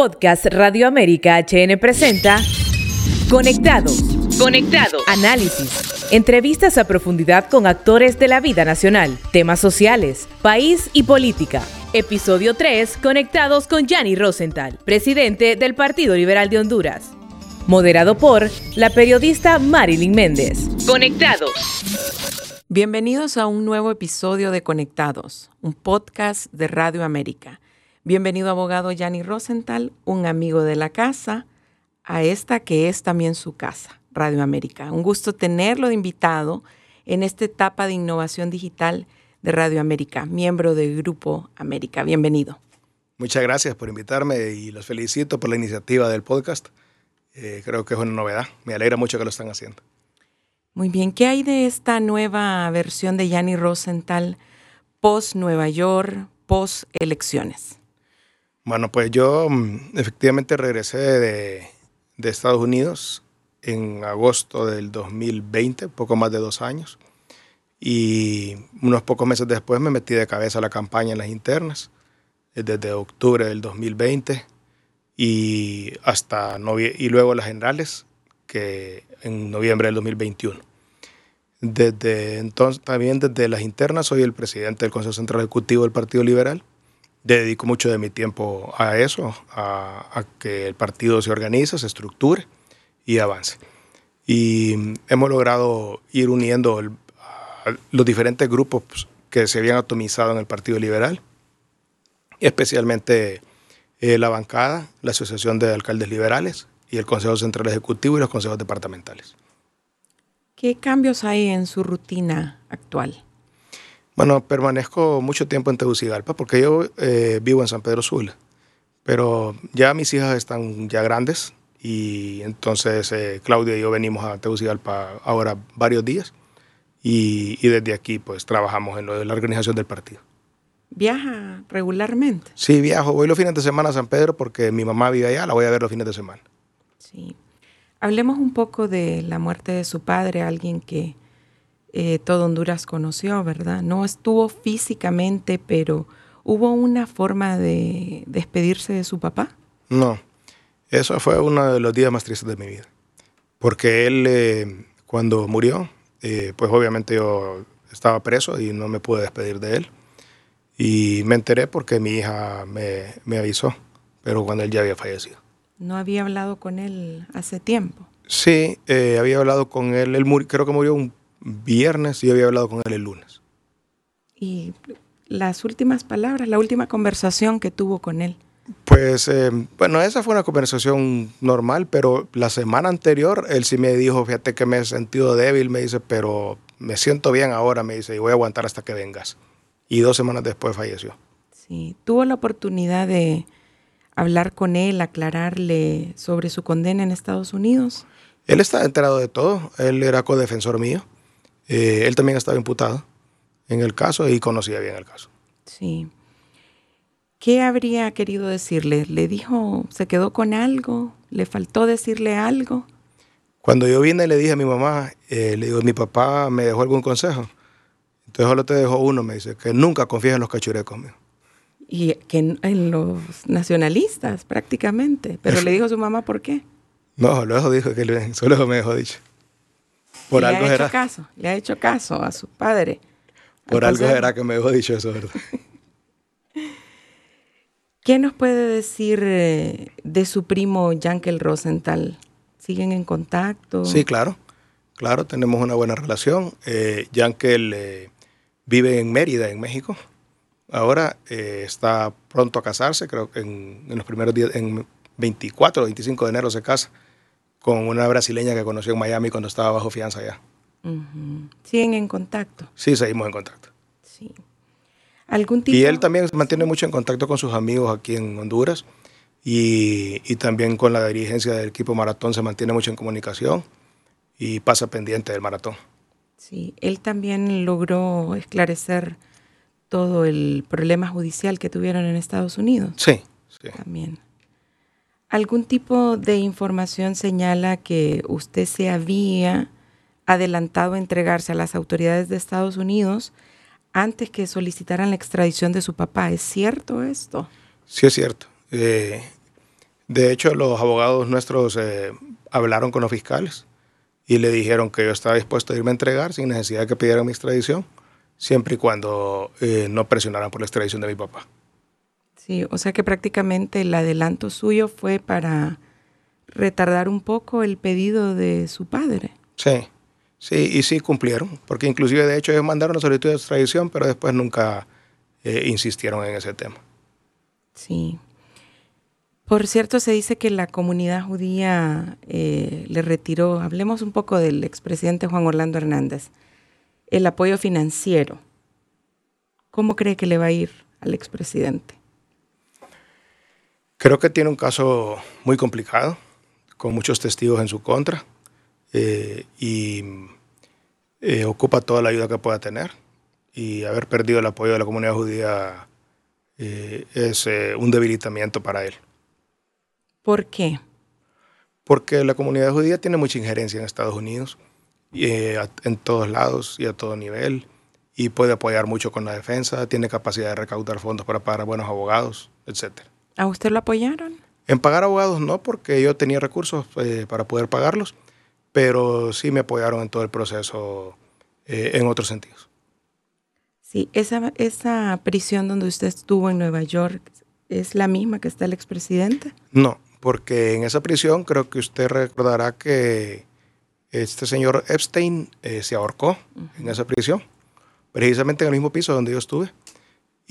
Podcast Radio América HN presenta Conectados. Conectados. Análisis. Entrevistas a profundidad con actores de la vida nacional, temas sociales, país y política. Episodio 3, Conectados con Gianni Rosenthal, presidente del Partido Liberal de Honduras. Moderado por la periodista Marilyn Méndez. Conectados. Bienvenidos a un nuevo episodio de Conectados, un podcast de Radio América. Bienvenido abogado Gianni Rosenthal, un amigo de la casa, a esta que es también su casa, Radio América. Un gusto tenerlo de invitado en esta etapa de innovación digital de Radio América, miembro del Grupo América. Bienvenido. Muchas gracias por invitarme y los felicito por la iniciativa del podcast. Eh, creo que es una novedad. Me alegra mucho que lo están haciendo. Muy bien, ¿qué hay de esta nueva versión de Gianni Rosenthal post Nueva York, post elecciones? Bueno, pues yo mm, efectivamente regresé de, Estados Unidos en agosto del 2020, poco más de dos años. Y unos pocos meses después me metí de cabeza a la campaña en las internas, eh, desde octubre del 2020 y hasta y luego las generales, que en noviembre del 2021. Desde entonces, también desde las internas, soy el presidente del Consejo Central Ejecutivo del Partido Liberal dedico mucho de mi tiempo a eso, a, que el partido se organice, se estructure y avance. Y hemos logrado ir uniendo los diferentes grupos que se habían atomizado en el Partido Liberal, especialmente eh, la bancada, la Asociación de Alcaldes Liberales y el Consejo Central Ejecutivo y los consejos departamentales. ¿Qué cambios hay en su rutina actual? Bueno, permanezco mucho tiempo en Tegucigalpa porque yo eh, vivo en San Pedro Sula, pero ya mis hijas están ya grandes y entonces eh, Claudia y yo venimos a Tegucigalpa ahora varios días y, desde aquí pues trabajamos en lo de la organización del partido. ¿Viaja regularmente? Sí, viajo. Voy los fines de semana a San Pedro porque mi mamá vive allá, la voy a ver los fines de semana. Sí. Hablemos un poco de la muerte de su padre, alguien que eh, todo Honduras conoció, ¿verdad? No estuvo físicamente, pero ¿hubo una forma de despedirse de su papá? No, eso fue uno de los días más tristes de mi vida, porque él eh, cuando murió, eh, pues obviamente yo estaba preso y no me pude despedir de él. Y me enteré porque mi hija me, me avisó, pero cuando él ya había fallecido. ¿No había hablado con él hace tiempo? Sí, había hablado con él. Él creo que murió un viernes y yo había hablado con él el lunes. ¿Y las últimas palabras, la última conversación que tuvo con él? Pues eh, bueno, esa fue una conversación normal, pero la semana anterior él sí me dijo, fíjate que me he sentido débil, me dice, pero me siento bien ahora, me dice, y voy a aguantar hasta que vengas. Y dos semanas después falleció. Sí, tuvo la oportunidad de hablar con él, aclararle sobre su condena en Estados Unidos. Él está enterado de todo, él era codefensor mío. Eh, él también estaba imputado en el caso y conocía bien el caso. Sí. ¿Qué habría querido decirle? ¿Le dijo, se quedó con algo? ¿Le faltó decirle algo? Cuando yo vine le dije a mi mamá, eh, le digo, mi papá me dejó algún consejo. Entonces solo te dejó uno, me dice, que nunca confíes en los cachurecos míos. Y que en, los nacionalistas prácticamente. Pero le dijo a su mamá por qué. No, luego dijo que solo me dejó dicho. Por algo le ha hecho caso, le ha hecho caso a su padre. Por algo será que me dejó dicho eso, ¿verdad? ¿Qué nos puede decir eh, de su primo Yankel Rosenthal? ¿Siguen en contacto? Sí, claro. Claro, tenemos una buena relación. Eh, Yankel eh, vive en Mérida, en México. Ahora eh, está pronto a casarse, creo que en, en, los primeros días, en 24 o 25 de enero se casa con una brasileña que conoció en Miami cuando estaba bajo fianza allá. ¿Siguen en contacto? Sí, seguimos en contacto. Sí. ¿Algún tipo? Y él también se mantiene mucho en contacto con sus amigos aquí en Honduras y, y, también con la dirigencia del equipo maratón se mantiene mucho en comunicación y pasa pendiente del maratón. Sí, él también logró esclarecer todo el problema judicial que tuvieron en Estados Unidos. Sí, sí. También. ¿Algún tipo de información señala que usted se había adelantado a entregarse a las autoridades de Estados Unidos antes que solicitaran la extradición de su papá? ¿Es cierto esto? Sí, es cierto. Eh, De hecho, los abogados nuestros eh, hablaron con los fiscales y le dijeron que yo estaba dispuesto a irme a entregar sin necesidad de que pidieran mi extradición, siempre y cuando eh, no presionaran por la extradición de mi papá. Sí, o sea que prácticamente el adelanto suyo fue para retardar un poco el pedido de su padre. Sí, sí, y sí cumplieron, porque inclusive de hecho ellos mandaron la solicitud de extradición, pero después nunca eh, insistieron en ese tema. Sí. Por cierto, se dice que la comunidad judía eh, le retiró, hablemos un poco del expresidente Juan Orlando Hernández, el apoyo financiero. ¿Cómo cree que le va a ir al expresidente? Creo que tiene un caso muy complicado, con muchos testigos en su contra, eh, y eh, ocupa toda la ayuda que pueda tener. Y haber perdido el apoyo de la comunidad judía es un debilitamiento para él. ¿Por qué? Porque la comunidad judía tiene mucha injerencia en Estados Unidos, y, eh, en todos lados y a todo nivel, y puede apoyar mucho con la defensa, tiene capacidad de recaudar fondos para pagar a buenos abogados, etc. ¿A usted lo apoyaron? En pagar abogados no, porque yo tenía recursos eh, para poder pagarlos, pero sí me apoyaron en todo el proceso eh, en otros sentidos. Sí, esa, esa prisión donde usted estuvo en Nueva York, ¿es la misma que está el expresidente? No, porque en esa prisión creo que usted recordará que este señor Epstein eh, se ahorcó en esa prisión, precisamente en el mismo piso donde yo estuve.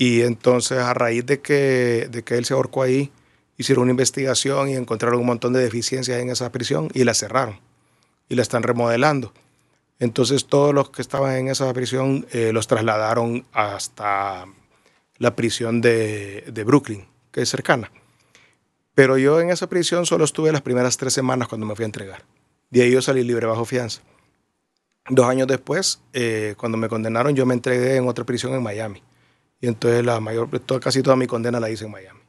Y entonces a raíz de que, de que él se ahorcó ahí, hicieron una investigación y encontraron un montón de deficiencias en esa prisión y la cerraron y la están remodelando. Entonces todos los que estaban en esa prisión eh, los trasladaron hasta la prisión de, de Brooklyn, que es cercana. Pero yo en esa prisión solo estuve las primeras tres semanas cuando me fui a entregar. De ahí yo salí libre bajo fianza. Dos años después, eh, cuando me condenaron, yo me entregué en otra prisión en Miami. Y entonces la mayor, casi toda mi condena la hice en Miami.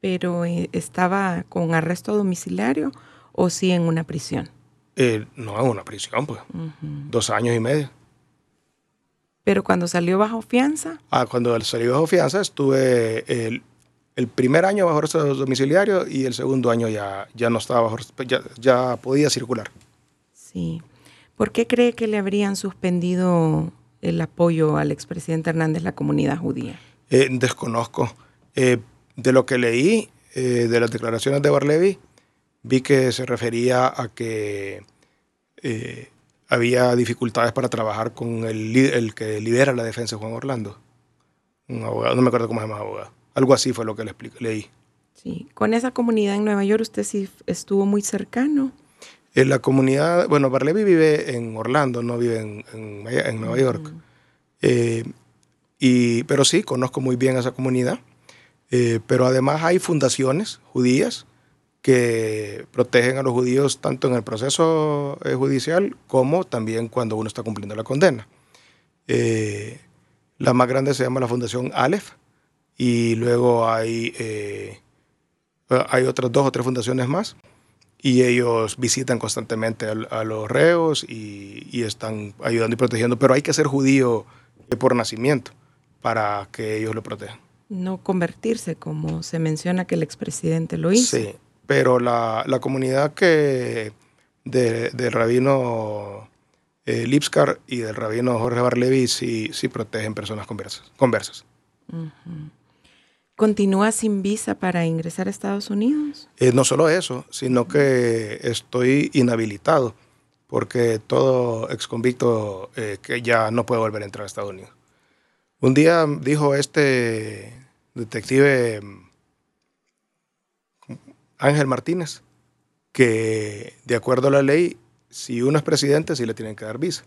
¿Pero eh, estaba con arresto domiciliario o sí en una prisión? Eh, no, en una prisión, pues. Dos años y medio. ¿Pero cuando salió bajo fianza? Ah, cuando salí bajo fianza estuve el el primer año bajo arresto domiciliario y el segundo año ya, ya no estaba bajo, ya, ya podía circular. Sí. ¿Por qué cree que le habrían suspendido el apoyo al expresidente Hernández la comunidad judía? Eh, desconozco. Eh, de lo que leí, eh, de las declaraciones de Barlevi, vi que se refería a que había dificultades para trabajar con el, el que lidera la defensa, Juan Orlando. Un abogado, no me acuerdo cómo se llama abogado. Algo así fue lo que le expliqué, leí. Sí, con esa comunidad en Nueva York usted sí estuvo muy cercano. En la comunidad, bueno, Barlevi vive en Orlando, no vive en, en, Nueva York. Eh, y, pero sí, conozco muy bien esa comunidad. Eh, pero además hay fundaciones judías que protegen a los judíos tanto en el proceso eh, judicial como también cuando uno está cumpliendo la condena. la más grande se llama la Fundación Aleph, y luego hay, eh, hay otras dos o tres fundaciones más y ellos visitan constantemente a, los reos y, y, están ayudando y protegiendo, pero hay que ser judío por nacimiento para que ellos lo protejan. No convertirse, como se menciona que el expresidente lo hizo. Sí, pero la, la comunidad que de, del rabino eh, Lipskar y del rabino Jorge Barlevi sí, sí protegen personas conversas. conversas. ¿Continúa sin visa para ingresar a Estados Unidos? Eh, no solo eso, sino que estoy inhabilitado porque todo ex convicto eh, que ya no puede volver a entrar a Estados Unidos. Un día dijo este detective Ángel Martínez que de acuerdo a la ley, si uno es presidente, sí le tienen que dar visa.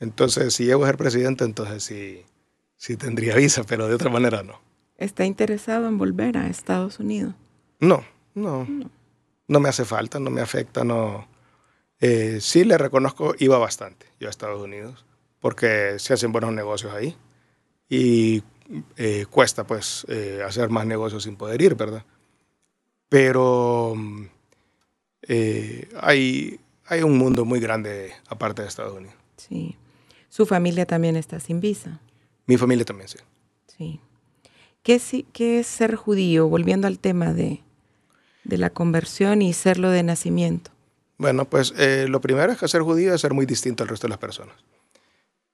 Entonces, si llego a ser presidente, entonces sí, sí tendría visa, pero de otra manera no. ¿Está interesado en volver a Estados Unidos? No, no. No, me hace falta, no me afecta, no. Eh, sí le reconozco, iba bastante yo a Estados Unidos, porque se hacen buenos negocios ahí. Y eh, cuesta pues eh, hacer más negocios sin poder ir, ¿verdad? Pero hay, hay un mundo muy grande aparte de Estados Unidos. Sí. ¿Su familia también está sin visa? Mi familia también, sí. Sí. ¿Qué, es ser judío? Volviendo al tema de, de la conversión y serlo de nacimiento? Bueno, pues eh, lo primero es que ser judío es ser muy distinto al resto de las personas.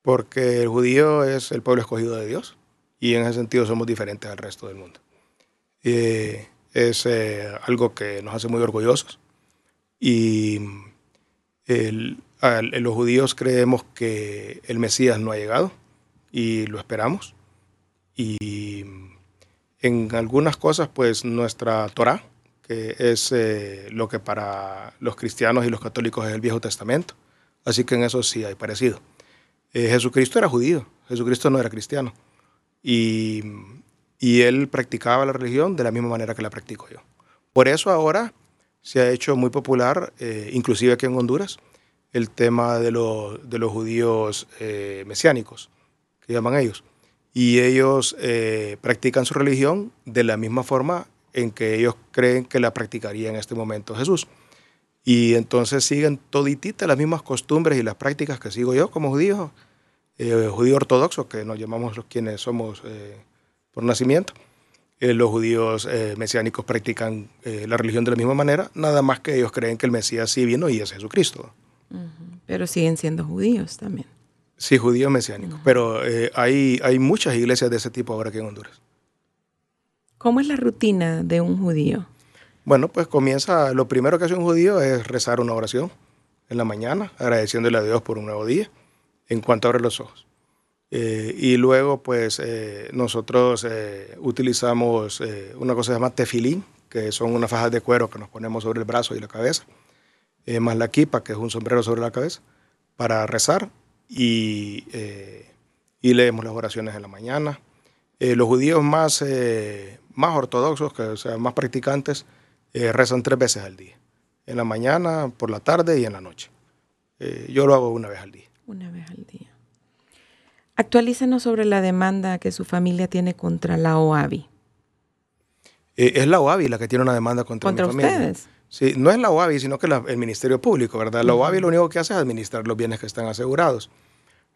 Porque el judío es el pueblo escogido de Dios y en ese sentido somos diferentes al resto del mundo. Eh, es eh, algo que nos hace muy orgullosos y los judíos creemos que el Mesías no ha llegado y lo esperamos. Y en algunas cosas, pues nuestra Torah, que es eh, lo que para los cristianos y los católicos es el Viejo Testamento, así que en eso sí hay parecido. Eh, Jesucristo era judío, Jesucristo no era cristiano. Y, y él practicaba la religión de la misma manera que la practico yo. Por eso ahora se ha hecho muy popular, eh, inclusive aquí en Honduras, el tema de, de los judíos mesiánicos, que llaman ellos y ellos eh, practican su religión de la misma forma en que ellos creen que la practicaría en este momento Jesús. Y entonces siguen todititas las mismas costumbres y las prácticas que sigo yo como judío, eh, judío ortodoxo, que nos llamamos los quienes somos eh, por nacimiento. los judíos mesiánicos practican la religión de la misma manera, nada más que ellos creen que el Mesías sí vino y es Jesucristo. Pero siguen siendo judíos también. Sí, judío mesiánico. Pero eh, hay, hay muchas iglesias de ese tipo ahora aquí en Honduras. ¿Cómo es la rutina de un judío? Bueno, pues comienza, lo primero que hace un judío es rezar una oración en la mañana, agradeciéndole a Dios por un nuevo día, en cuanto abre los ojos. Eh, y luego, pues, eh, nosotros utilizamos una cosa que se llama tefilín, que son unas fajas de cuero que nos ponemos sobre el brazo y la cabeza, más la kipa, que es un sombrero sobre la cabeza, para rezar y, eh, y leemos las oraciones en la mañana. Eh, los judíos más, eh, más ortodoxos, que, o sea, más practicantes, rezan tres veces al día. En la mañana, por la tarde y en la noche. yo lo hago una vez al día. Una vez al día. Actualícenos sobre la demanda que su familia tiene contra la OAVI. es la OAVI la que tiene una demanda contra, ¿Contra mi familia. ustedes? Sí, no es la OAVI, sino que el Ministerio Público, ¿verdad? La OAVI lo único que hace es administrar los bienes que están asegurados.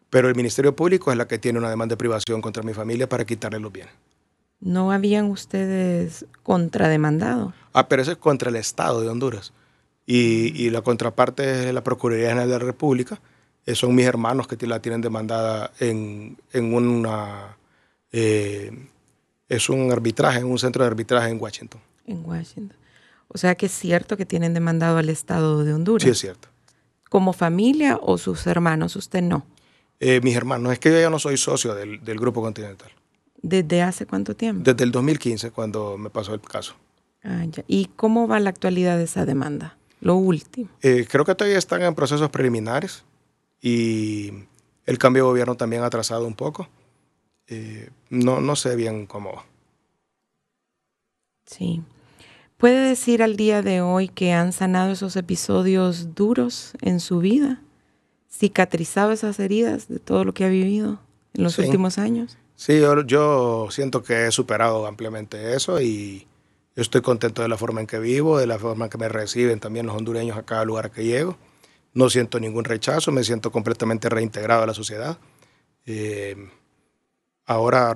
Pero el Ministerio Público es la que tiene una demanda de privación contra mi familia para quitarle los bienes. ¿No habían ustedes contrademandado? Ah, pero eso es contra el Estado de Honduras. Y, la contraparte es la Procuraduría General de la República. Eh, son mis hermanos que la tienen demandada en, una... Eh, es un arbitraje, en un centro de arbitraje en Washington. En Washington. O sea que es cierto que tienen demandado al Estado de Honduras. Sí, es cierto. ¿Como familia o sus hermanos? Usted no. Eh, mis hermanos, es que yo ya no soy socio del, Grupo Continental. ¿Desde hace cuánto tiempo? Desde el 2015, cuando me pasó el caso. Ah, ya. ¿Y cómo va la actualidad de esa demanda? Lo último. Eh, creo que todavía están en procesos preliminares y el cambio de gobierno también ha atrasado un poco. Eh, no, no sé bien cómo va. Sí. ¿Puede decir al día de hoy que han sanado esos episodios duros en su vida? ¿Cicatrizado esas heridas de todo lo que ha vivido en los últimos años? Sí, yo, siento que he superado ampliamente eso y estoy contento de la forma en que vivo, de la forma en que me reciben también los hondureños a cada lugar que llego. No siento ningún rechazo, me siento completamente reintegrado a la sociedad. Eh, ahora,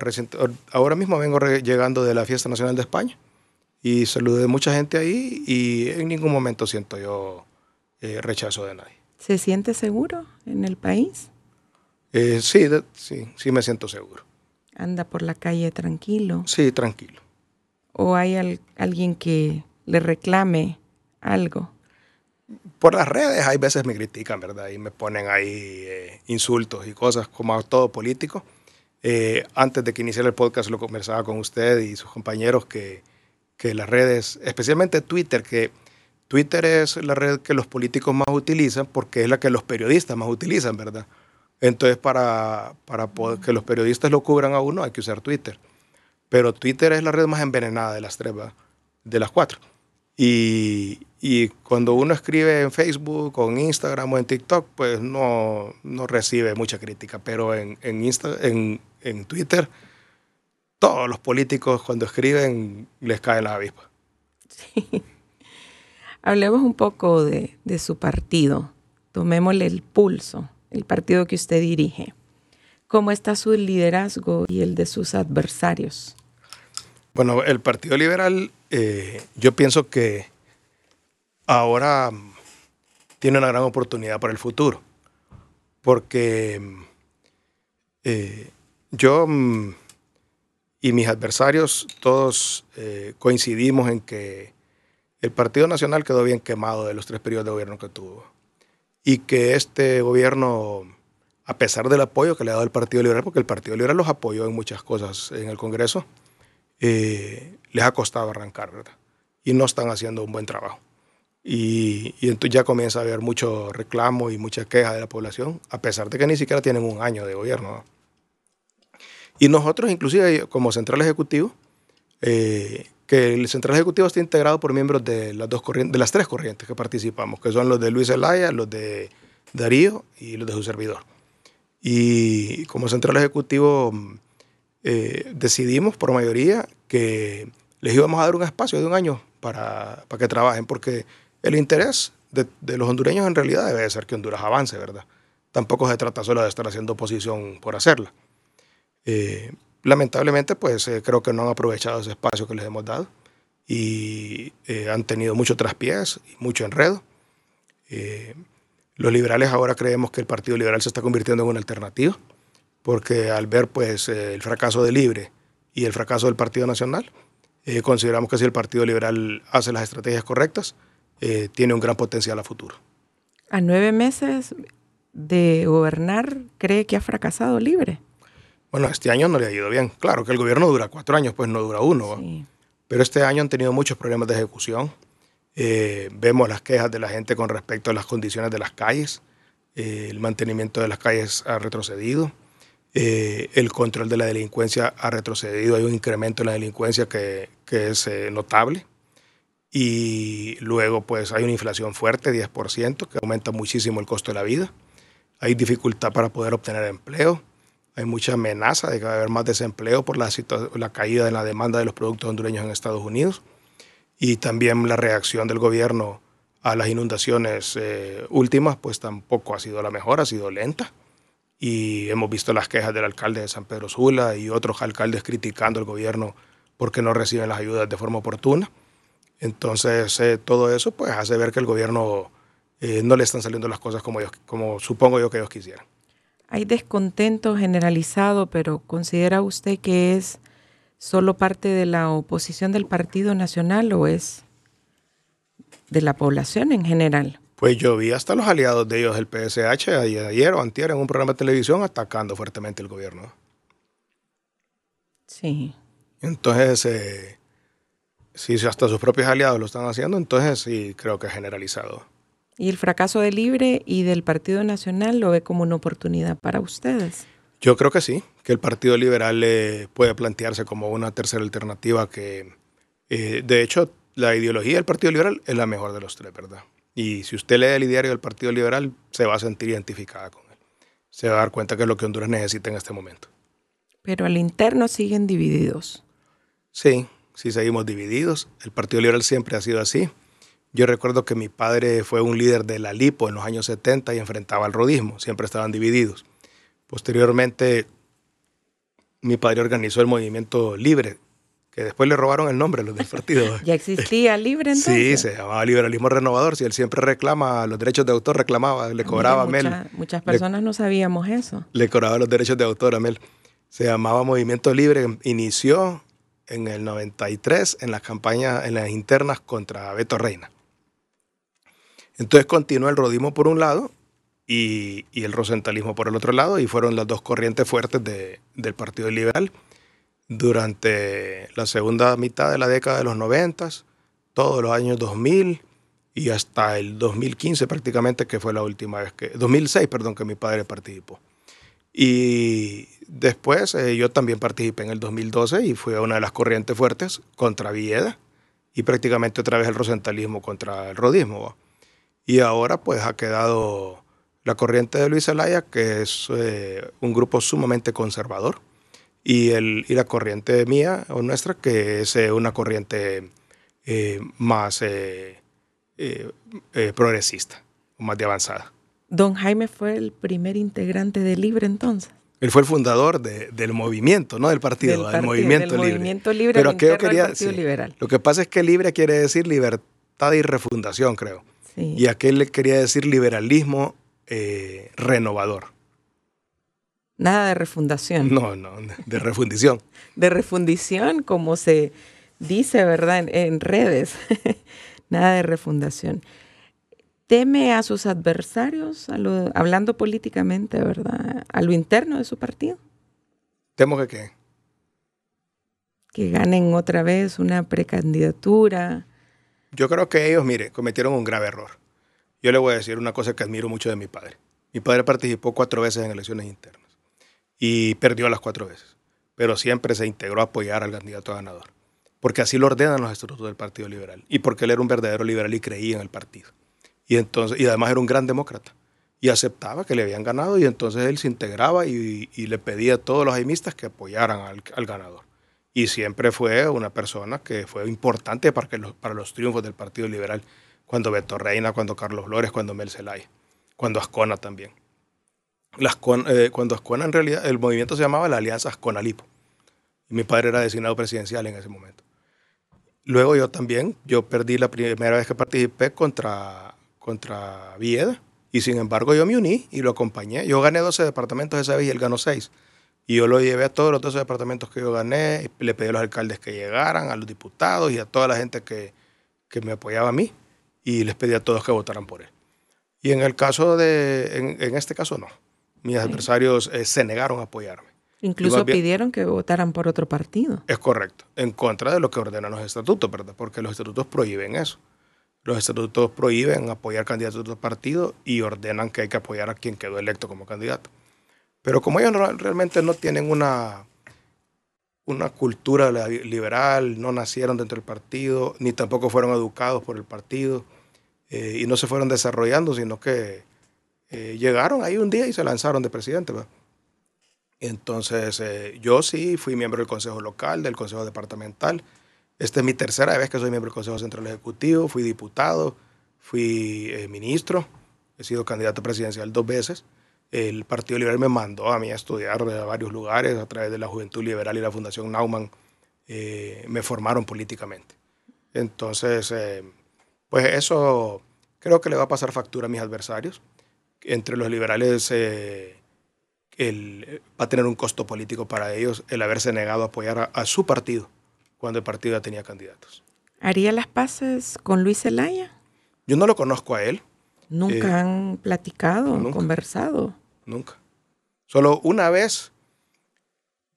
ahora mismo vengo llegando de la Fiesta Nacional de España y saludé mucha gente ahí y en ningún momento siento yo eh, rechazo de nadie. ¿Se siente seguro en el país? Eh, sí, sí, sí me siento seguro. ¿Anda por la calle tranquilo? Sí, tranquilo. ¿O hay alguien que le reclame algo? Por las redes hay veces me critican, ¿verdad? Y me ponen ahí eh, insultos y cosas como a todo político. antes de que iniciara el podcast lo conversaba con usted y sus compañeros que que las redes, especialmente Twitter, que Twitter es la red que los políticos más utilizan porque es la que los periodistas más utilizan, ¿verdad? Entonces, para, para que los periodistas lo cubran a uno, hay que usar Twitter. Pero Twitter es la red más envenenada de las tres, de las cuatro. Y, y, cuando uno escribe en Facebook o en Instagram o en TikTok, pues no, no recibe mucha crítica. Pero en, en, Insta, en, en Twitter todos los políticos cuando escriben les cae la avispa. Sí. Hablemos un poco de, su partido. Tomémosle el pulso, el partido que usted dirige. ¿Cómo está su liderazgo y el de sus adversarios? Bueno, el Partido Liberal, eh, yo pienso que ahora tiene una gran oportunidad para el futuro, porque eh, yo mm, y mis adversarios todos eh, coincidimos en que el Partido Nacional quedó bien quemado de los tres periodos de gobierno que tuvo y que este gobierno, a pesar del apoyo que le ha dado el Partido Liberal, porque el Partido Liberal los apoyó en muchas cosas en el Congreso, eh, les ha costado arrancar, ¿verdad? Y no están haciendo un buen trabajo. Y, entonces ya comienza a haber mucho reclamo y mucha queja de la población, a pesar de que ni siquiera tienen un año de gobierno. Y nosotros, inclusive como Central Ejecutivo, eh, que el Central Ejecutivo está integrado por miembros de las, dos de las tres corrientes que participamos, que son los de Luis Elaya, los de Darío y los de su servidor. Y como Central Ejecutivo eh, decidimos por mayoría que les íbamos a dar un espacio de un año para, para que trabajen, porque el interés de, de, los hondureños en realidad debe ser que Honduras avance, ¿verdad? Tampoco se trata solo de estar haciendo oposición por hacerla. Eh, lamentablemente, pues eh, creo que no han aprovechado ese espacio que les hemos dado y eh, han tenido mucho traspiés y mucho enredo. los liberales ahora creemos que el Partido Liberal se está convirtiendo en una alternativa, porque al ver pues el fracaso de Libre y el fracaso del Partido Nacional, consideramos que si el Partido Liberal hace las estrategias correctas, tiene un gran potencial a futuro. A nueve meses de gobernar, ¿cree que ha fracasado Libre? Bueno, este año no le ha ido bien. Claro que el gobierno dura cuatro años, pues no dura uno. Pero este año han tenido muchos problemas de ejecución. Eh, vemos las quejas de la gente con respecto a las condiciones de las calles. Eh, el mantenimiento de las calles ha retrocedido. Eh, el control de la delincuencia ha retrocedido. Hay un incremento en la delincuencia que, que es notable. Y luego, pues, hay una inflación fuerte, 10%, que aumenta muchísimo el costo de la vida. Hay dificultad para poder obtener empleo. Hay mucha amenaza de que va a haber más desempleo por la, caída de la demanda de los productos hondureños en Estados Unidos y también la reacción del gobierno a las inundaciones eh, últimas, pues tampoco ha sido la mejor, ha sido lenta. Y hemos visto las quejas del alcalde de San Pedro Sula y otros alcaldes criticando al gobierno porque no reciben las ayudas de forma oportuna. Entonces, eh, todo eso pues hace ver que el gobierno eh, no le están saliendo las cosas como, como supongo yo que ellos quisieran. Hay descontento generalizado, pero ¿considera usted que es solo parte de la oposición del Partido Nacional o es de la población en general? Pues yo vi hasta los aliados de ellos del PSH ayer, o antier en un programa de televisión atacando fuertemente el gobierno. Sí. Entonces, eh, si hasta sus propios aliados lo están haciendo, entonces sí creo que es generalizado. ¿Y el fracaso de Libre y del Partido Nacional lo ve como una oportunidad para ustedes? Yo creo que sí, que el Partido Liberal eh, puede plantearse como una tercera alternativa que, eh, de hecho, la ideología del Partido Liberal es la mejor de los tres, ¿verdad? Y si usted lee el diario del Partido Liberal, se va a sentir identificada con él. Se va a dar cuenta que es lo que Honduras necesita en este momento. Pero al interno siguen divididos. Sí, sí seguimos divididos. El Partido Liberal siempre ha sido así. Yo recuerdo que mi padre fue un líder de la LIPO en los años 70 y enfrentaba al rodismo, siempre estaban divididos. Posteriormente, mi padre organizó el movimiento Libre, que después le robaron el nombre a los del partido. ¿Ya existía Libre entonces? Sí, se llamaba Liberalismo Renovador. Si él siempre reclama los derechos de autor, reclamaba, le cobraba a Mel. muchas personas no sabíamos eso. Le cobraba los derechos de autor a Mel. Se llamaba Movimiento Libre, inició en el 93 en las campañas, en las internas contra Beto Reina. Entonces continuó el rodismo por un lado y, el rosentalismo por el otro lado, y fueron las dos corrientes fuertes del Partido Liberal durante la segunda mitad de la década de los 90, todos los años 2000 y hasta el 2015 prácticamente, que fue la última vez que, 2006, perdón, que mi padre participó. Y después eh, yo también participé en el 2012 y fui a una de las corrientes fuertes contra Villeda y prácticamente otra vez el rosentalismo contra el rodismo. Y ahora pues ha quedado la corriente de Luis Zelaya, que es eh, un grupo sumamente conservador, y, el, y la corriente mía o nuestra, que es eh, una corriente eh, más progresista, más de avanzada. Don Jaime fue el primer integrante de Libre entonces. Él fue el fundador del movimiento, no del partido, del, movimiento, del libre. movimiento libre. Pero quería, Partido Liberal. Lo que pasa es que libre quiere decir libertad y refundación, creo. Sí. Y aquel le quería decir liberalismo eh, renovador. Nada de refundación. No, no, de refundición. De refundición, como se dice, ¿verdad? En, en redes. Nada de refundación. ¿Teme a sus adversarios, a lo- hablando políticamente, ¿verdad? A lo interno de su partido? Temo que qué. Que ganen otra vez una precandidatura. Yo creo que ellos, mire, cometieron un grave error. Yo le voy a decir una cosa que admiro mucho de mi padre. Mi padre participó cuatro veces en elecciones internas y perdió las cuatro veces, pero siempre se integró a apoyar al candidato ganador, porque así lo ordenan los estatutos del Partido Liberal y porque él era un verdadero liberal y creía en el partido. Y, entonces, y además era un gran demócrata y aceptaba que le habían ganado y entonces él se integraba y, le pedía a todos los jaimistas que apoyaran al ganador. Y siempre fue una persona que fue importante para, que los, para los triunfos del Partido Liberal, cuando Beto Reina, cuando Carlos Flores, cuando Mel Zelaya, cuando Ascona también. Eh, cuando Ascona en realidad, el movimiento se llamaba la Alianza Ascona-Lipo. Y mi padre era designado presidencial en ese momento. Luego yo también, yo perdí la primera vez que participé contra, contra Vieda y sin embargo yo me uní y lo acompañé. Yo gané 12 departamentos esa vez y él ganó 6. Y yo lo llevé a todos los 12 departamentos que yo gané, y le pedí a los alcaldes que llegaran, a los diputados y a toda la gente que, que me apoyaba a mí y les pedí a todos que votaran por él. Y en el caso de, en, en este caso no. Mis adversarios eh, se negaron a apoyarme. Incluso bien- pidieron que votaran por otro partido. Es correcto, en contra de lo que ordenan los estatutos, ¿verdad? Porque los estatutos prohíben eso. Los estatutos prohíben apoyar candidatos de otro partido y ordenan que hay que apoyar a quien quedó electo como candidato. Pero como ellos realmente no tienen una, una cultura liberal, no nacieron dentro del partido, ni tampoco fueron educados por el partido, eh, y no se fueron desarrollando, sino que eh, llegaron ahí un día y se lanzaron de presidente. Entonces, eh, yo sí fui miembro del Consejo Local, del Consejo Departamental. Esta es mi tercera vez que soy miembro del Consejo Central Ejecutivo. Fui diputado, fui eh, ministro, he sido candidato presidencial dos veces. El Partido Liberal me mandó a mí a estudiar a varios lugares a través de la Juventud Liberal y la Fundación Naumann. eh, me formaron políticamente. Entonces, eh, pues eso creo que le va a pasar factura a mis adversarios. Entre los liberales eh, el- va a tener un costo político para ellos el haberse negado a apoyar a, a su partido cuando el partido ya tenía candidatos. ¿Haría las paces con Luis Zelaya? Yo no lo conozco a él, Nunca Eh, han platicado, nunca. conversado. nunca. Solo una vez,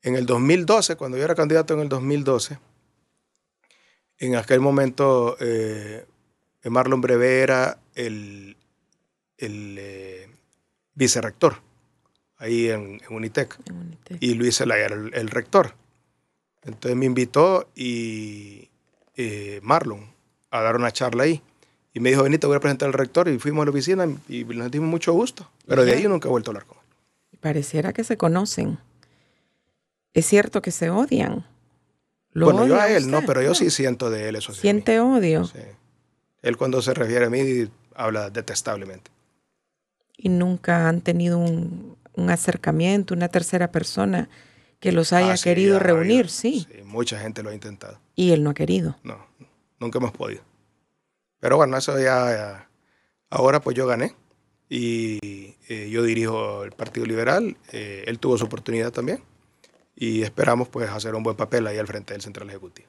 en el 2012, cuando yo era candidato en el 2012, en aquel momento eh, Marlon Brevé era el, el eh, vicerrector ahí en, en Unitec. en Unitec. y Luis Zelaya era el, el rector. Entonces me invitó y eh, Marlon a dar una charla ahí. Y me dijo, Benito, voy a presentar al rector. Y fuimos a la oficina y nos dimos mucho gusto. Pero de ahí yo nunca he vuelto a hablar con él. Pareciera que se conocen. Es cierto que se odian. ¿Lo Bueno, yo a él usted? no, pero yo sí siento de él eso. sí. Siente odio Sí. Él cuando se refiere a mí habla detestablemente. y nunca han tenido un, un acercamiento, una tercera persona que los haya Ah, sí, querido reunir, habido. sí. Mucha gente lo ha intentado. Y él no ha querido. No, nunca hemos podido. Pero bueno, eso ya, ahora pues yo gané y eh, yo dirijo el Partido Liberal, eh, él tuvo su oportunidad también y esperamos pues hacer un buen papel ahí al frente del Central Ejecutivo.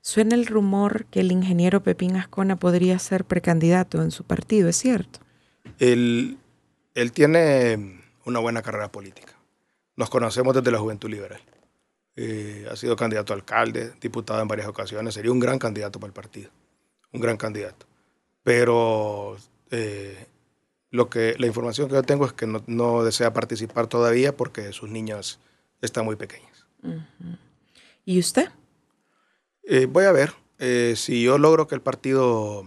Suena el rumor que el ingeniero Pepín Ascona podría ser precandidato en su partido, ¿es cierto? Él, él tiene una buena carrera política. Nos conocemos desde la Juventud Liberal. Eh, ha sido candidato a alcalde, diputado en varias ocasiones. Sería un gran candidato para el partido. Un gran candidato. Pero eh, lo que, la información que yo tengo es que no, no desea participar todavía porque sus niñas están muy pequeñas. ¿Y usted? Eh, voy a ver eh, si yo logro que el partido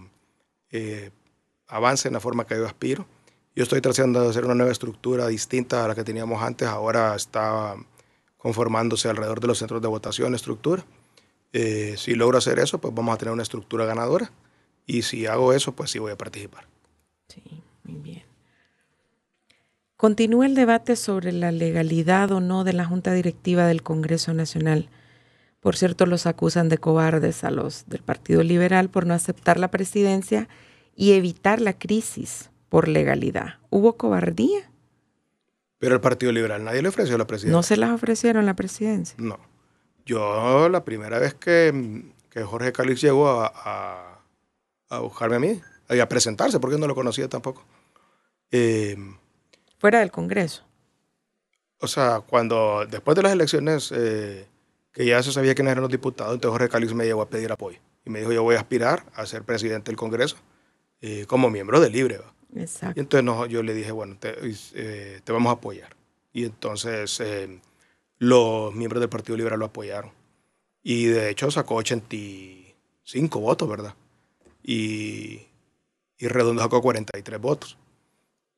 avance en la forma que yo aspiro. Yo estoy tratando de hacer una nueva estructura distinta a la que teníamos antes. Ahora está conformándose alrededor de los centros de votación, estructura. Eh, si logro hacer eso, pues vamos a tener una estructura ganadora. Y si hago eso, pues sí voy a participar. Sí, muy bien. Continúa el debate sobre la legalidad o no de la Junta Directiva del Congreso Nacional. Por cierto, los acusan de cobardes a los del Partido Liberal por no aceptar la presidencia y evitar la crisis por legalidad. ¿Hubo cobardía? Pero el Partido Liberal nadie le ofreció la presidencia. ¿No se las ofrecieron la presidencia? No. Yo la primera vez que, que Jorge Calix llegó a, a, a, buscarme a mí, y a presentarse, porque no lo conocía tampoco. Eh, Fuera del Congreso. O sea, cuando después de las elecciones, eh, que ya se sabía quiénes eran los diputados, entonces Jorge Calix me llegó a pedir apoyo. Y me dijo, yo voy a aspirar a ser presidente del Congreso eh, como miembro de Libre. ¿va? Exacto. Y entonces no, yo le dije, bueno, te, te vamos a apoyar. Y entonces los miembros del Partido Liberal lo apoyaron. Y de hecho sacó 85 votos, ¿verdad? Y, y Redondo sacó 43 votos.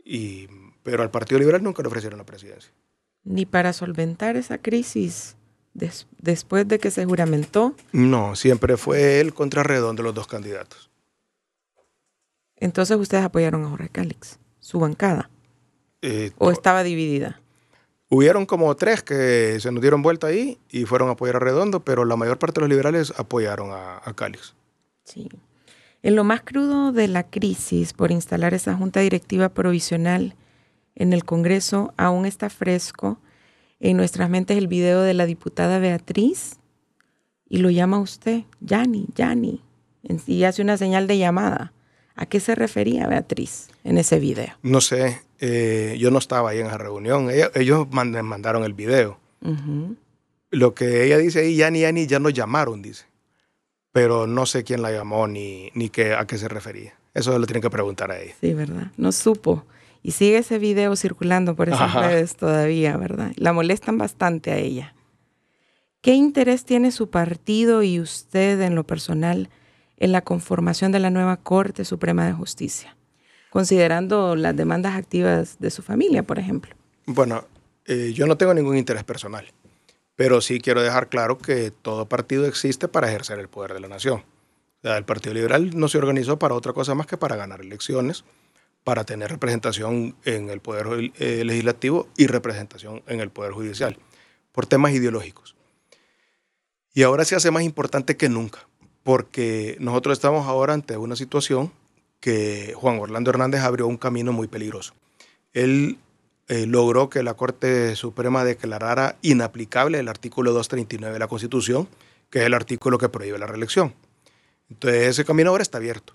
Y, pero al Partido Liberal nunca le ofrecieron la presidencia. Ni para solventar esa crisis des, después de que se juramentó. No, siempre fue él contra Redondo los dos candidatos. Entonces ustedes apoyaron a Jorge Calix, su bancada. Eh, ¿O estaba dividida? Hubieron como tres que se nos dieron vuelta ahí y fueron a apoyar a Redondo, pero la mayor parte de los liberales apoyaron a, a Calix. Sí. En lo más crudo de la crisis por instalar esa junta directiva provisional en el Congreso, aún está fresco en nuestras mentes el video de la diputada Beatriz y lo llama usted, Yani, Yani, y hace una señal de llamada. ¿A qué se refería Beatriz en ese video? No sé, eh, yo no estaba ahí en esa reunión. Ellos mand mandaron el video. Uh -huh. Lo que ella dice ahí, Yani, Yani, ya nos llamaron, dice. Pero no sé quién la llamó ni, ni qué, a qué se refería. Eso lo tienen que preguntar a ella. Sí, ¿verdad? No supo. Y sigue ese video circulando por esas Ajá. redes todavía, ¿verdad? La molestan bastante a ella. ¿Qué interés tiene su partido y usted en lo personal en la conformación de la nueva Corte Suprema de Justicia, considerando las demandas activas de su familia, por ejemplo? Bueno, eh, yo no tengo ningún interés personal, pero sí quiero dejar claro que todo partido existe para ejercer el poder de la nación. El Partido Liberal no se organizó para otra cosa más que para ganar elecciones, para tener representación en el Poder eh, Legislativo y representación en el Poder Judicial, por temas ideológicos. Y ahora se hace más importante que nunca, porque nosotros estamos ahora ante una situación que Juan Orlando Hernández abrió un camino muy peligroso. Él eh, logró que la Corte Suprema declarara inaplicable el artículo 239 de la Constitución, que es el artículo que prohíbe la reelección. Entonces ese camino ahora está abierto.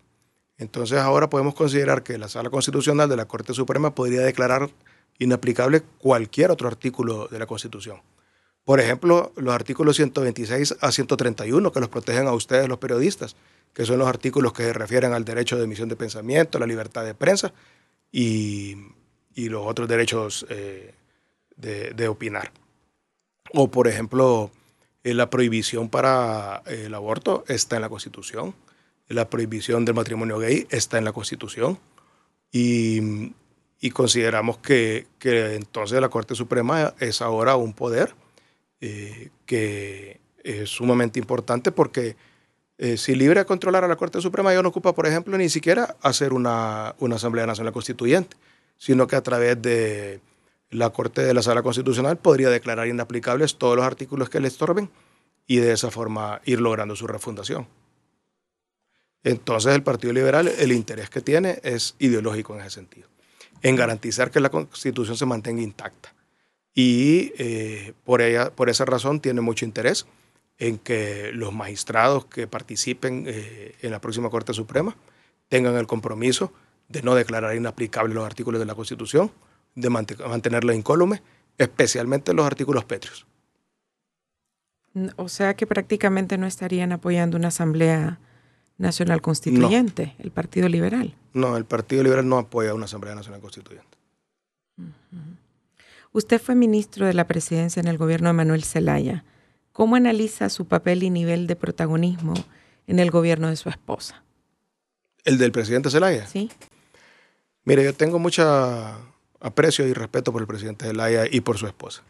Entonces ahora podemos considerar que la Sala Constitucional de la Corte Suprema podría declarar inaplicable cualquier otro artículo de la Constitución. Por ejemplo, los artículos 126 a 131 que los protegen a ustedes los periodistas, que son los artículos que se refieren al derecho de emisión de pensamiento, la libertad de prensa y, y los otros derechos eh, de, de, opinar. O, por ejemplo, eh, la prohibición para el aborto está en la Constitución, la prohibición del matrimonio gay está en la Constitución y, y consideramos que, que entonces la Corte Suprema es ahora un poder eh, que es sumamente importante porque eh, si libre controlar a la Corte Suprema, ya no ocupa, por ejemplo, ni siquiera hacer una, una, Asamblea Nacional Constituyente, sino que a través de la Corte de la Sala Constitucional podría declarar inaplicables todos los artículos que le estorben y de esa forma ir logrando su refundación. Entonces el Partido Liberal, el interés que tiene es ideológico en ese sentido, en garantizar que la Constitución se mantenga intacta y eh, por, ella, por esa razón tiene mucho interés en que los magistrados que participen eh, en la próxima Corte Suprema tengan el compromiso de no declarar inaplicables los artículos de la Constitución, de mantenerla incólume, especialmente los artículos pétreos. O sea que prácticamente no estarían apoyando una Asamblea Nacional Constituyente, no. el Partido Liberal. No, el Partido Liberal no apoya una Asamblea Nacional Constituyente. Uh -huh. Usted fue ministro de la presidencia en el gobierno de Manuel Zelaya. ¿Cómo analiza su papel y nivel de protagonismo en el gobierno de su esposa? ¿El del presidente Zelaya? Sí. Mire, yo tengo mucho aprecio y respeto por el presidente Zelaya y por su esposa.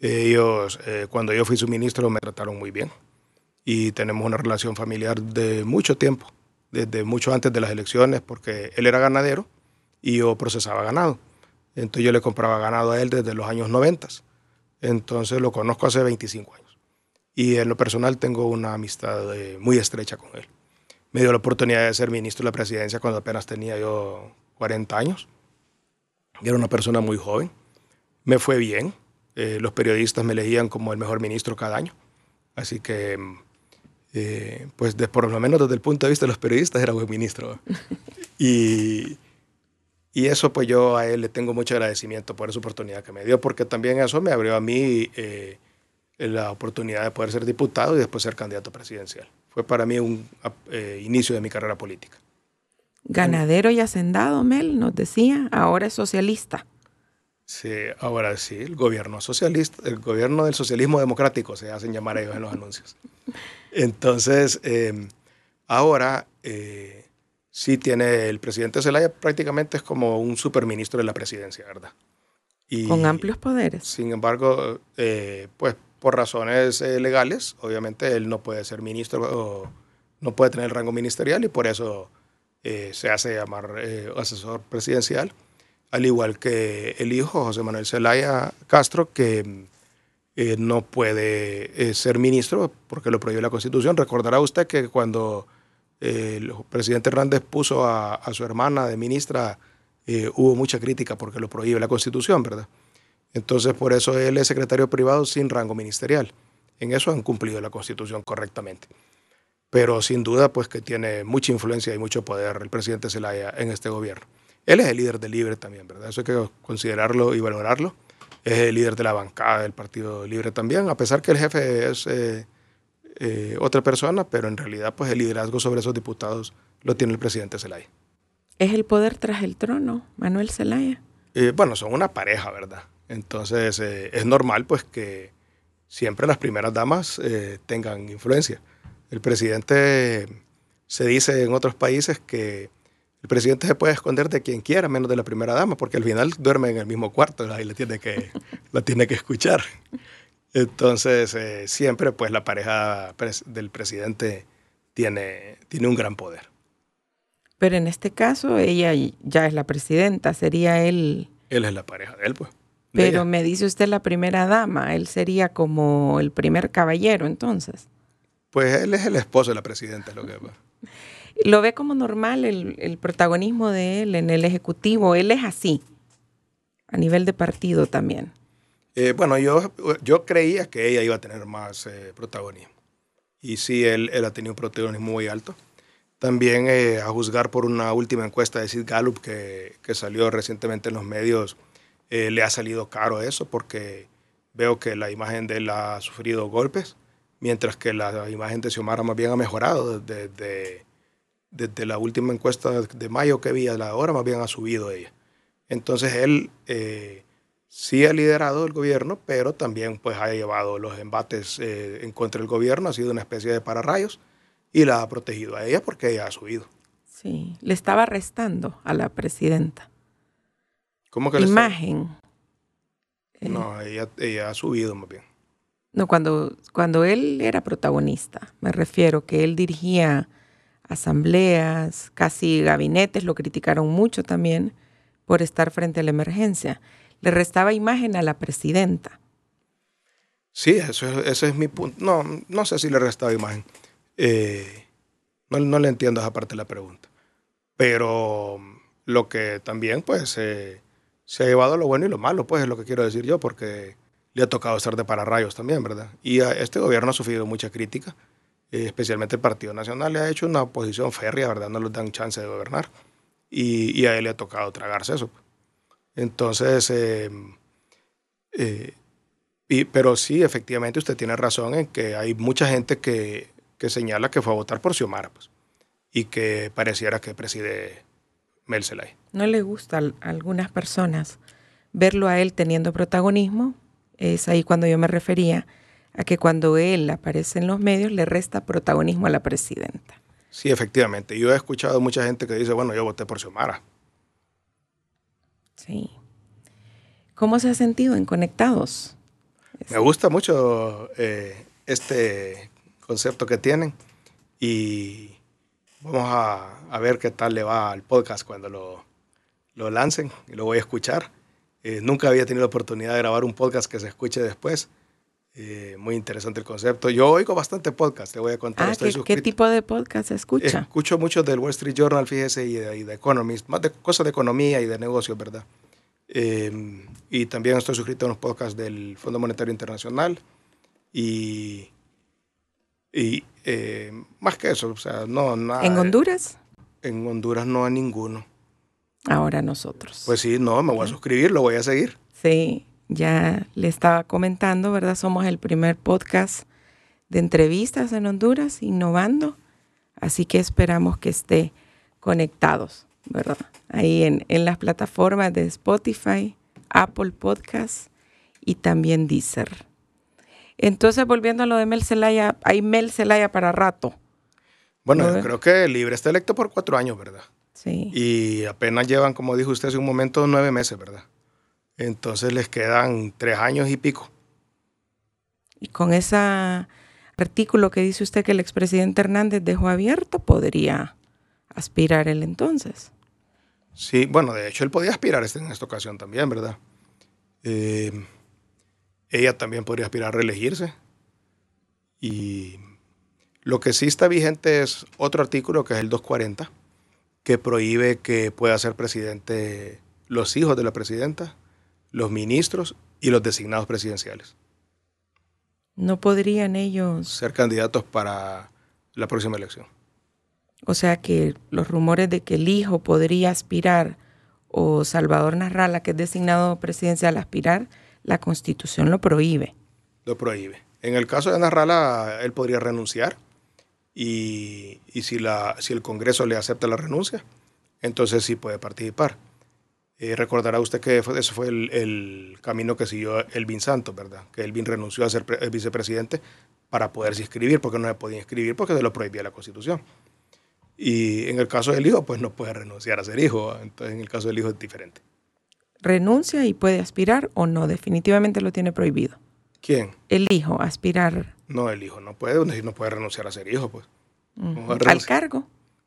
Ellos, eh, cuando yo fui su ministro, me trataron muy bien. Y tenemos una relación familiar de mucho tiempo, desde mucho antes de las elecciones, porque él era ganadero y yo procesaba ganado. Entonces yo le compraba ganado a él desde los años 90. Entonces lo conozco hace 25 años. y en lo personal tengo una amistad eh, muy estrecha con él. Me dio la oportunidad de ser ministro de la presidencia cuando apenas tenía yo 40 años. Era una persona muy joven. Me fue bien. Eh, los periodistas me elegían como el mejor ministro cada año. Así que, eh, pues de, por lo menos desde el punto de vista de los periodistas, era buen ministro. y, y eso, pues yo a él le tengo mucho agradecimiento por esa oportunidad que me dio, porque también eso me abrió a mí eh, la oportunidad de poder ser diputado y después ser candidato presidencial. Fue para mí un eh, inicio de mi carrera política. Ganadero y hacendado, Mel, nos decía, ahora es socialista. Sí, ahora sí, el gobierno socialista, el gobierno del socialismo democrático se hacen llamar ellos en los anuncios. Entonces, eh, ahora eh, sí tiene el presidente Zelaya prácticamente es como un superministro de la presidencia, ¿verdad? Y, Con amplios poderes. Sin embargo, eh, pues por razones eh, legales, obviamente él no puede ser ministro o no puede tener el rango ministerial y por eso eh, se hace llamar asesor presidencial, al igual que el hijo José Manuel Zelaya Castro, que no puede ser ministro porque lo prohíbe la Constitución. Recordará usted que cuando eh, el presidente Hernández puso a, su hermana de ministra, eh, hubo mucha crítica porque lo prohíbe la Constitución, ¿verdad? Entonces, por eso él es secretario privado sin rango ministerial. En eso han cumplido la Constitución correctamente. Pero sin duda, pues que tiene mucha influencia y mucho poder el presidente Zelaya en este gobierno. Él es el líder del Libre también, ¿verdad? Eso hay que considerarlo y valorarlo. Es el líder de la bancada del Partido Libre también, a pesar que el jefe es eh, eh, otra persona, pero en realidad, pues el liderazgo sobre esos diputados lo tiene el presidente Zelaya. ¿Es el poder tras el trono, Manuel Zelaya? Eh, bueno, son una pareja, ¿verdad? Entonces eh, es normal pues que siempre las primeras damas tengan influencia. El presidente se dice en otros países que el presidente se puede esconder de quien quiera, menos de la primera dama, porque al final duerme en el mismo cuarto, ahí la tiene que, la tiene que escuchar. Entonces eh, siempre pues la pareja pres del presidente tiene, tiene un gran poder. Pero en este caso ella ya es la presidenta, sería él... Él es la pareja de él, pues. Pero ella. me dice usted la primera dama, él sería como el primer caballero entonces. Pues él es el esposo de la presidenta, lo que ¿Lo ve como normal el, el, protagonismo de él en el Ejecutivo? Él es así, a nivel de partido también. Eh, bueno, yo, yo creía que ella iba a tener más eh, protagonismo. Y sí, él, él, ha tenido un protagonismo muy alto. También eh, a juzgar por una última encuesta de Sid Gallup que, que salió recientemente en los medios, le ha salido caro eso porque veo que la imagen de él ha sufrido golpes, mientras que la imagen de Xiomara más bien ha mejorado desde, desde, la última encuesta de mayo que vi a la hora, más bien ha subido ella. Entonces él sí ha liderado el gobierno, pero también pues ha llevado los embates eh, en contra del gobierno, ha sido una especie de pararrayos y la ha protegido a ella porque ella ha subido. Sí, le estaba restando a la presidenta. ¿Cómo que Imagen. Le está... No, ella, ella, ha subido más bien. No, cuando, cuando él era protagonista, me refiero que él dirigía asambleas, casi gabinetes, lo criticaron mucho también por estar frente a la emergencia. Le restaba imagen a la presidenta. Sí, eso, ese es mi punto. No, no sé si le restaba imagen. Eh, no, no, le entiendo esa parte de la pregunta. Pero lo que también, pues, eh, se ha llevado lo bueno y lo malo, pues, es lo que quiero decir yo, porque le ha tocado estar de pararrayos también, ¿verdad? Y a este gobierno ha sufrido mucha crítica, eh, especialmente el Partido Nacional le ha hecho una oposición férrea, ¿verdad? No les dan chance de gobernar. Y, y a él le ha tocado tragarse eso. Entonces, eh, y, pero sí, efectivamente, usted tiene razón en que hay mucha gente que, que señala que fue a votar por Xiomara, pues, y que pareciera que preside Mel Zelay. No le gusta a algunas personas verlo a él teniendo protagonismo. Es ahí cuando yo me refería a que cuando él aparece en los medios le resta protagonismo a la presidenta. Sí, efectivamente. Yo he escuchado mucha gente que dice, bueno, yo voté por Xiomara. Sí. ¿Cómo se ha sentido en Conectados? Me gusta mucho eh, este concepto que tienen y vamos a, ver qué tal le va al podcast cuando lo, lo lancen y lo voy a escuchar. Eh, nunca había tenido la oportunidad de grabar un podcast que se escuche después. Eh, muy interesante el concepto. Yo oigo bastante podcast, te voy a contar. Ah, Estoy ¿qué, tipo de podcast escucha? Escucho mucho del Wall Street Journal, fíjese, y de, y de Economist, más de cosas de economía y de negocios, ¿verdad? Eh, y también estoy suscrito a unos podcasts del Fondo Monetario Internacional y, y eh, más que eso, o sea, no, nada. ¿En Honduras? En Honduras no a ninguno. Ahora nosotros. Pues sí, no, me voy a suscribir, lo voy a seguir. Sí, ya le estaba comentando, ¿verdad? Somos el primer podcast de entrevistas en Honduras, innovando. Así que esperamos que esté conectados, ¿verdad? Ahí en, en las plataformas de Spotify, Apple Podcasts y también Deezer. Entonces, volviendo a lo de Mel Zelaya, hay Mel Zelaya para rato. Bueno, ¿No yo creo que Libre está electo por cuatro años, ¿verdad? Sí. Y apenas llevan, como dijo usted hace un momento, nueve meses, ¿verdad? Entonces les quedan tres años y pico. Y con ese artículo que dice usted que el expresidente Hernández dejó abierto, podría aspirar él entonces. Sí, bueno, de hecho él podía aspirar este- en esta ocasión también, ¿verdad? Eh, ella también podría aspirar a reelegirse. Y lo que sí está vigente es otro artículo que es el 240, que prohíbe que pueda ser presidente los hijos de la presidenta, los ministros y los designados presidenciales. No podrían ellos, Ser candidatos para la próxima elección. o sea que los rumores de que el hijo podría aspirar o Salvador Narrala, que es designado presidencial, aspirar, la constitución lo prohíbe. lo prohíbe. En el caso de Narrala, él podría renunciar y, y si, la, si el Congreso le acepta la renuncia, entonces sí puede participar. Eh, recordará usted que fue- ese fue el, el camino que siguió Elvin Santos, ¿verdad? Que Elvin renunció a ser pre- el vicepresidente para poderse inscribir, porque no se podía inscribir porque se lo prohibía la Constitución. Y en el caso del hijo, pues no puede renunciar a ser hijo. Entonces, en el caso del hijo es diferente. Renuncia y puede aspirar o no, definitivamente lo tiene prohibido. ¿Quién? El hijo, aspirar No, el hijo no puede, no puede renunciar a ser hijo, pues. a al cargo.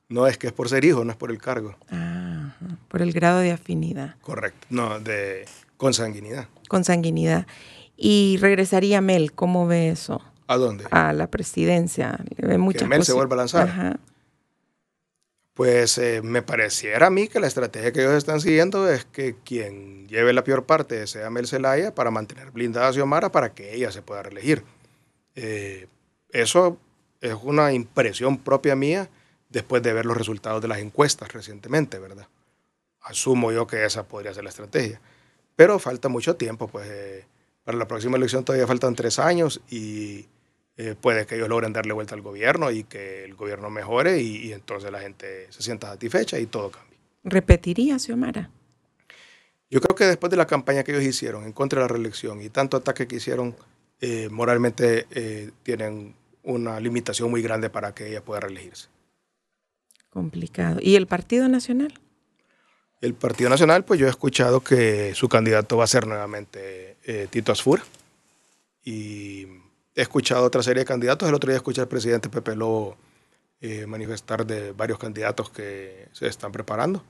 No es que es por ser hijo, no es por el cargo. Ah, por el grado de afinidad. Correcto. No, de consanguinidad. consanguinidad. Y regresaría Mel, ¿cómo ve eso? ¿A dónde? A la presidencia. Le ve muchas Mel se vuelva a lanzar. Ajá. Pues eh, me pareciera a mí que la estrategia que ellos están siguiendo es que quien lleve la peor parte sea Mel Zelaya para mantener blindada a Xiomara para que ella se pueda reelegir. Eh, eso es una impresión propia mía después de ver los resultados de las encuestas recientemente, ¿verdad? Asumo yo que esa podría ser la estrategia. Pero falta mucho tiempo, pues eh, para la próxima elección todavía faltan tres años y eh, puede que ellos logren darle vuelta al gobierno y que el gobierno mejore y, y entonces la gente se sienta satisfecha y todo cambie. ¿Repetiría Xiomara? Yo creo que después de la campaña que ellos hicieron en contra de la reelección y tanto ataque que hicieron, eh, moralmente eh, tienen una limitación muy grande para que ella pueda reelegirse. Complicado. ¿Y el Partido Nacional? El Partido Nacional, pues yo he escuchado que su candidato va a ser nuevamente eh, Tito Asfur. Y he escuchado otra serie de candidatos. El otro día escuché al presidente Pepe Lobo eh, manifestar de varios candidatos que se están preparando.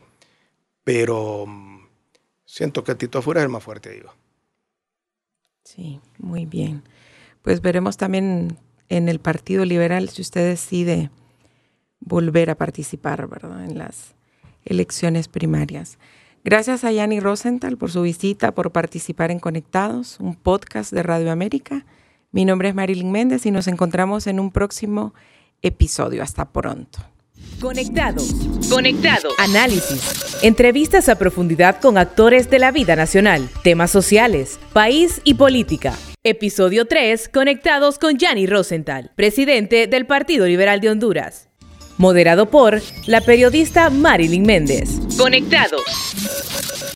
Pero mm, siento que Tito Asfur es el más fuerte, digo. Sí, muy bien. Pues veremos también en el Partido Liberal si usted decide volver a participar, ¿verdad? En las elecciones primarias. Gracias a Yanni Rosenthal por su visita, por participar en Conectados, un podcast de Radio América. Mi nombre es Marilyn Méndez y nos encontramos en un próximo episodio. Hasta pronto. Conectados. Conectados. Análisis. Entrevistas a profundidad con actores de la vida nacional, temas sociales, país y política. Episodio 3, Conectados con Yanni Rosenthal, presidente del Partido Liberal de Honduras. Moderado por la periodista Marilyn Méndez. Conectados.